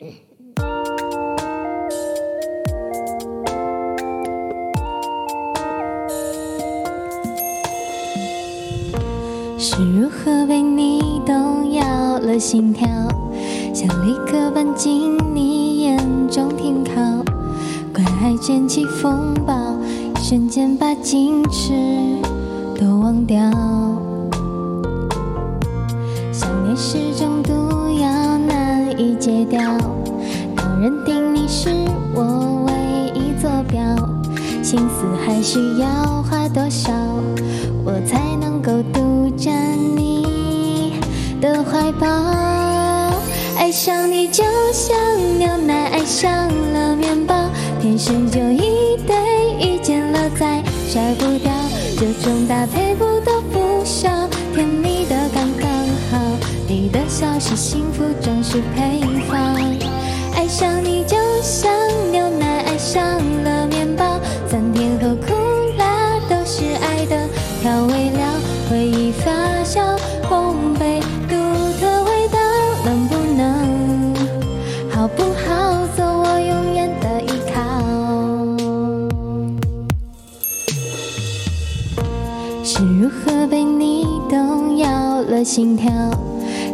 是如何被你动摇了心跳，像立刻搬进你眼中停靠，怪爱卷起风暴，一瞬间把矜持都忘掉。掉。当认定你是我唯一坐标，心思还需要花多少，我才能够独占你的怀抱？爱上你就像牛奶爱上了面包，天生就一对，遇见了再甩不笑是幸福专属配方。爱上你就像牛奶爱上了面包，酸甜和苦辣都是爱的调味料，回忆发酵烘焙独特味道，能不能好不好做我永远的依靠？是如何被你动摇了心跳，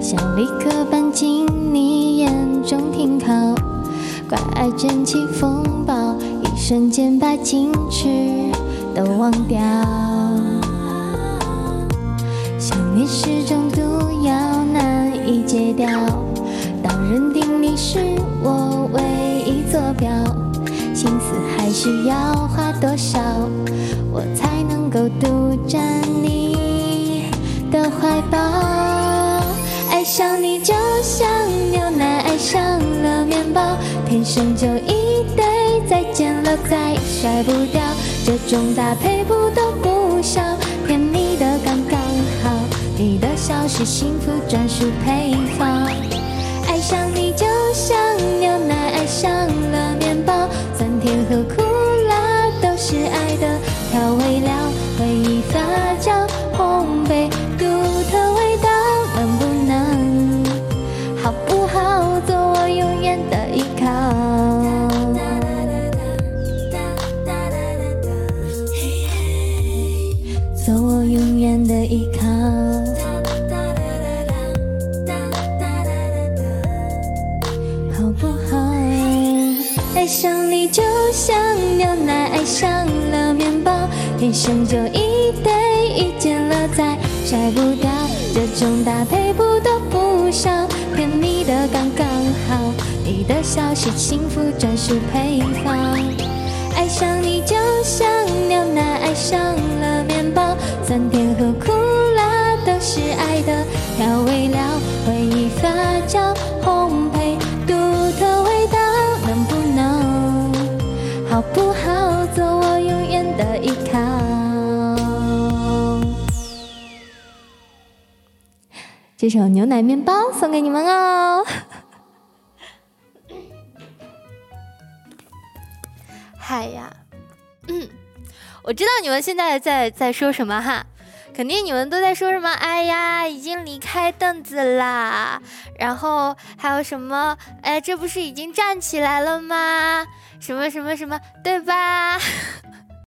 想立刻搬进你眼中停靠，怪爱卷起风暴，一瞬间把矜持都忘掉。想念是种毒药，难以戒掉。当认定你是我唯一坐标，心思还需要花多少，我才能够独占你的怀抱？天生就一对，再见了再甩不掉，这种搭配不多不少，甜蜜的刚刚好，你的笑是幸福专属配方。做我永远的依靠。好不好？爱上你就像牛奶爱上了面包，天生就一对，遇见了再甩不掉，这种搭配不多不少，甜蜜的刚刚好，你的笑是幸福专属配方。爱上你就像牛奶爱上了这首牛奶面包送给你们哦。嗨呀，嗯，我知道你们现在在在说什么哈，肯定你们都在说什么，哎呀，已经离开凳子啦，然后还有什么，哎，这不是已经站起来了吗？什么什么什么，对吧？